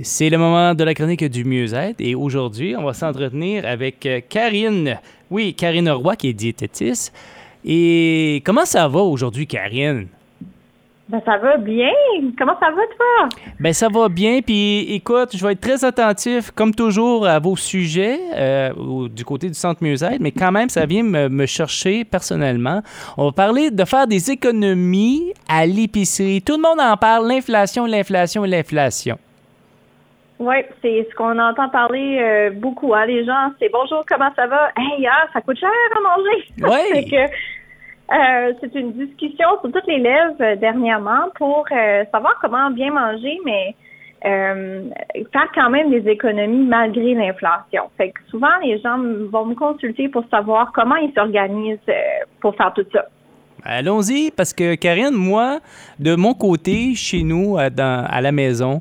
C'est le moment de la chronique du mieux-être et aujourd'hui, on va s'entretenir avec euh, Karine. Oui, Karine Roy qui est diététiste. Et comment ça va aujourd'hui, Karine? Ben, ça va bien. Comment ça va, toi? Ben, ça va bien. Puis, écoute, je vais être très attentif, comme toujours, à vos sujets euh, du côté du Centre Mieux-être, mais quand même, ça vient me, me, chercher personnellement. On va parler de faire des économies à l'épicerie. Tout le monde en parle, l'inflation, l'inflation l'inflation. Oui, c'est ce qu'on entend parler euh, beaucoup. Hein, les gens, c'est bonjour, comment ça va? Hey, ah, ça coûte cher à manger. Oui. euh, c'est une discussion sur toutes les lèvres euh, dernièrement pour euh, savoir comment bien manger, mais faire quand même des économies malgré l'inflation. Fait que souvent, les gens vont me consulter pour savoir comment ils s'organisent pour faire tout ça. Allons-y, parce que Karine, moi, de mon côté, chez nous, dans, à la maison,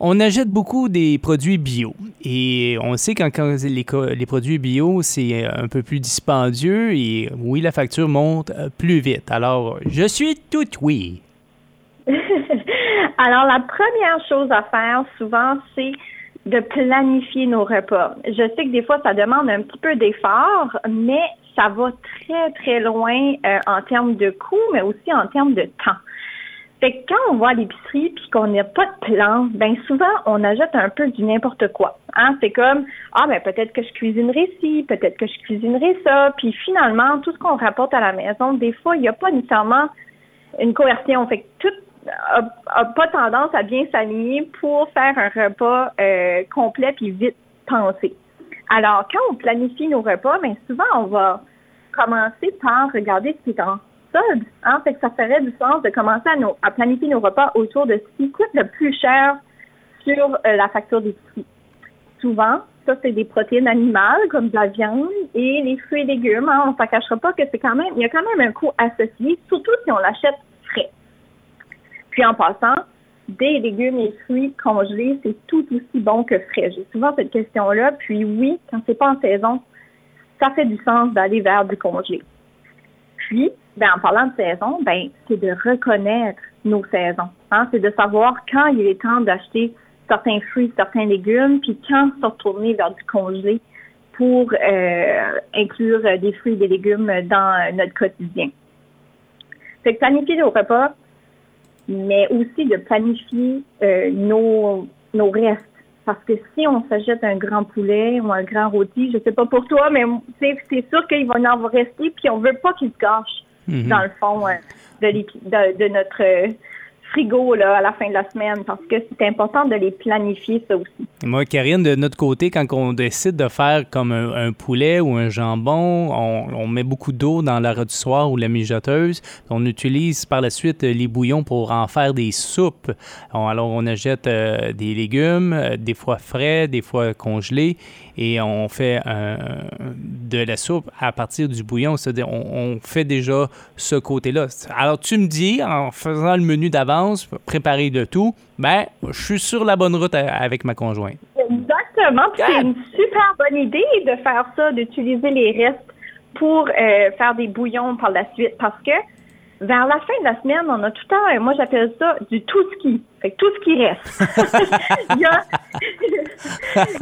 on achète beaucoup des produits bio. Et on sait quand, quand les, les, produits bio, c'est un peu plus dispendieux et oui, la facture monte plus vite. Alors, je suis tout oui. Alors, la première chose à faire souvent, c'est de planifier nos repas. Je sais que des fois, ça demande un petit peu d'effort, mais ça va très, très loin euh, en termes de coût, mais aussi en termes de temps. Fait que quand on va à l'épicerie puis qu'on n'a pas de plan, ben souvent on ajoute un peu du n'importe quoi. Hein? C'est comme ah ben peut-être que je cuisinerai ci, peut-être que je cuisinerai ça, puis finalement tout ce qu'on rapporte à la maison, des fois il n'y a pas nécessairement une coercion. Fait que tout a, pas tendance à bien s'aligner pour faire un repas euh, complet puis vite pensé. Alors quand on planifie nos repas, ben souvent on va commencer par regarder ce qui est en Hein? Fait que ça ferait du sens de commencer à, planifier nos repas autour de ce qui coûte le plus cher sur euh, la facture d'épicerie. Souvent, ça, c'est des protéines animales comme de la viande et les fruits et légumes. Hein? On ne s'en cachera pas que c'est quand même, il y a quand même un coût associé, surtout si on l'achète frais. Puis en passant, des légumes et fruits congelés, c'est tout aussi bon que frais. J'ai souvent cette question-là. Puis oui, quand c'est pas en saison, ça fait du sens d'aller vers du congelé. Puis, ben, en parlant de saison, ben, c'est de reconnaître nos saisons. Hein? C'est de savoir quand il est temps d'acheter certains fruits, certains légumes, puis quand se retourner vers du congelé pour euh, inclure des fruits et des légumes dans notre quotidien. C'est planifier nos repas, mais aussi de planifier euh, nos, nos restes. Parce que si on s'achète un grand poulet ou un grand rôti, je sais pas pour toi, mais c'est sûr qu'il va en rester, puis on veut pas qu'il se gâche. Mhm. dans le fond euh, de, de, notre euh, frigo là, à la fin de la semaine parce que c'est important de les planifier, ça aussi. moi, Karine, de notre côté, quand on décide de faire comme un, poulet ou un jambon, on, met beaucoup d'eau dans la rôtissoire ou la mijoteuse. On utilise par la suite les bouillons pour en faire des soupes. alors, on achète euh, des légumes, des fois frais, des fois congelés, et on fait de la soupe à partir du bouillon. C'est-à-dire, on, on fait déjà ce côté-là. Alors, tu me dis, en faisant le menu d'avant, préparer de tout, ben, je suis sur la bonne route avec ma conjointe. Exactement. C'est une super bonne idée de faire ça, d'utiliser les restes pour euh, faire des bouillons par la suite parce que vers la fin de la semaine, on a tout le temps, moi j'appelle ça du tout ski. Fait tout ce qui reste. il y a,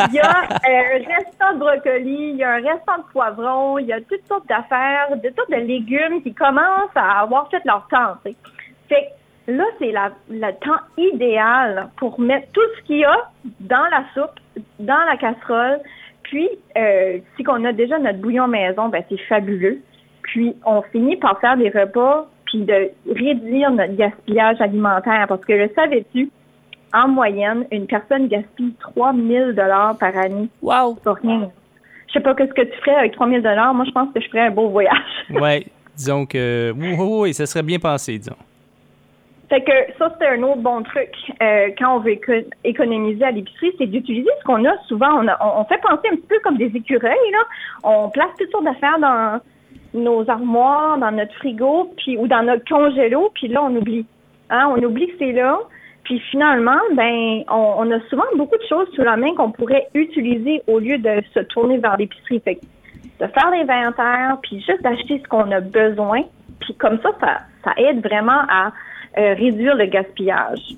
il y a un restant de brocoli, il y a un restant de poivron, il y a toutes sortes d'affaires, de sortes de légumes qui commencent à avoir fait leur temps. Fait Là, c'est le temps idéal pour mettre tout ce qu'il y a dans la soupe, dans la casserole. Puis, euh, si on a déjà notre bouillon maison, ben c'est fabuleux. Puis, on finit par faire des repas, puis de réduire notre gaspillage alimentaire. Parce que le savais-tu, en moyenne, une personne gaspille 3000 dollars par année. Wow! Pour rien. Je sais pas qu'est-ce que tu ferais avec 3000 dollars. Moi, je pense que je ferais un beau voyage. oui, disons que oui, oui, oui, ça serait bien pensé, disons. Fait que ça, c'est un autre bon truc euh, quand on veut économiser à l'épicerie, c'est d'utiliser ce qu'on a. Souvent, on, on, fait penser un petit peu comme des écureuils. Là. On place toutes sortes d'affaires dans nos armoires, dans notre frigo, puis ou dans notre congélo, puis là, on oublie. Hein? On oublie que c'est là. Puis finalement, ben, on, on, a souvent beaucoup de choses sous la main qu'on pourrait utiliser au lieu de se tourner vers l'épicerie. Fait de faire l'inventaire, puis juste d'acheter ce qu'on a besoin. Puis comme ça, ça, ça aide vraiment à euh, réduire le gaspillage.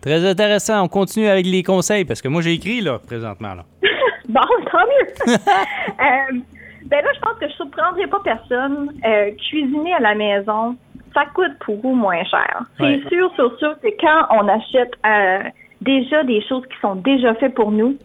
Très intéressant. On continue avec les conseils parce que moi, j'ai écrit, là, présentement. Là. bon, tant mieux. euh, ben là, je pense que je ne surprendrai pas personne. Euh, cuisiner à la maison, ça coûte pour vous moins cher. C'est sûr, sûr, sûr que quand on achète euh, déjà des choses qui sont déjà faites pour nous,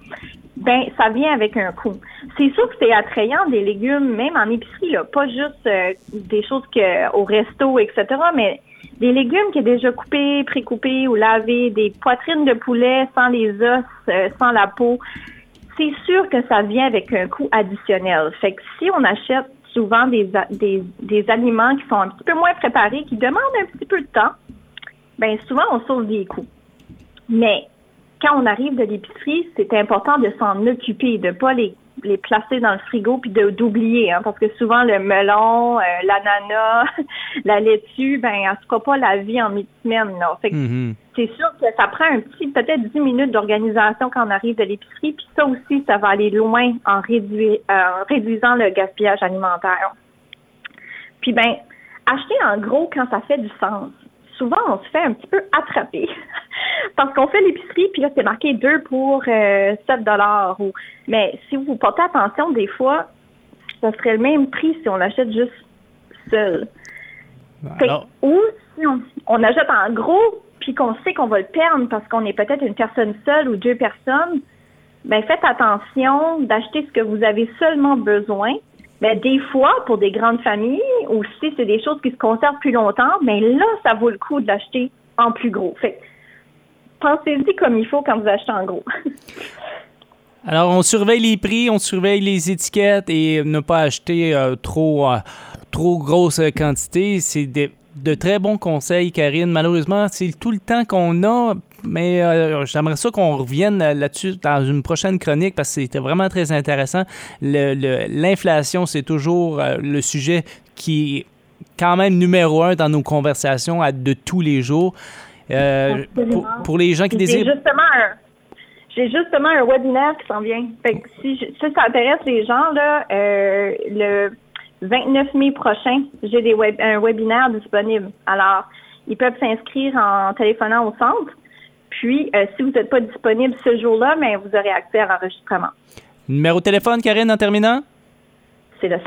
ben ça vient avec un coût. C'est sûr que c'est attrayant des légumes, même en épicerie, là, pas juste euh, des choses que au resto, etc., mais des légumes qui est déjà coupés, précoupés ou lavés, des poitrines de poulet sans les os, euh, sans la peau. C'est sûr que ça vient avec un coût additionnel. Fait que si on achète souvent des, des, aliments qui sont un petit peu moins préparés, qui demandent un petit peu de temps, ben souvent on sauve des coûts. Mais quand on arrive de l'épicerie, c'est important de s'en occuper, de pas les, les placer dans le frigo puis de d'oublier, hein, parce que souvent le melon, euh, l'ananas, la laitue, ben elle se fera pas la vie en mi-semaine. Mm-hmm. C'est sûr que ça prend un petit, peut-être 10 minutes d'organisation quand on arrive de l'épicerie, puis ça aussi, ça va aller loin en, euh, en réduisant le gaspillage alimentaire. Puis ben, acheter en gros quand ça fait du sens souvent, on se fait un petit peu attraper parce qu'on fait l'épicerie, puis là, c'est marqué 2 pour 7 euh, dollars. Mais si vous portez attention, des fois, ça serait le même prix si on l'achète juste seul. Ou si on, achète en gros, puis qu'on sait qu'on va le perdre parce qu'on est peut-être une personne seule ou deux personnes, ben faites attention d'acheter ce que vous avez seulement besoin mais ben, des fois, pour des grandes familles, ou si c'est des choses qui se conservent plus longtemps, mais là, ça vaut le coup d'acheter en plus gros. Fait pensez-y comme il faut quand vous achetez en gros. Alors, on surveille les prix, on surveille les étiquettes et ne pas acheter euh, trop, euh, trop grosse quantité. C'est de très bons conseils, Karine. Malheureusement, c'est tout le temps qu'on a mais euh, j'aimerais ça qu'on revienne là-dessus dans une prochaine chronique parce que c'était vraiment très intéressant. L'inflation, c'est toujours euh, le sujet qui est quand même numéro un dans nos conversations de tous les jours. Euh, pour, les gens qui désirent... J'ai justement un webinaire qui s'en vient. si, ça intéresse les gens, là, le 29 mai prochain, j'ai des un webinaire disponible. Alors, ils peuvent s'inscrire en téléphonant au centre. Puis, euh, si vous n'êtes pas disponible ce jour-là, mais vous aurez accès à l'enregistrement. Numéro de téléphone, Karine, en terminant? C'est le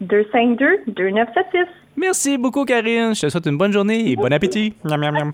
506-252-2976. Merci beaucoup, Karine. Je te souhaite une bonne journée et bon appétit. Bye.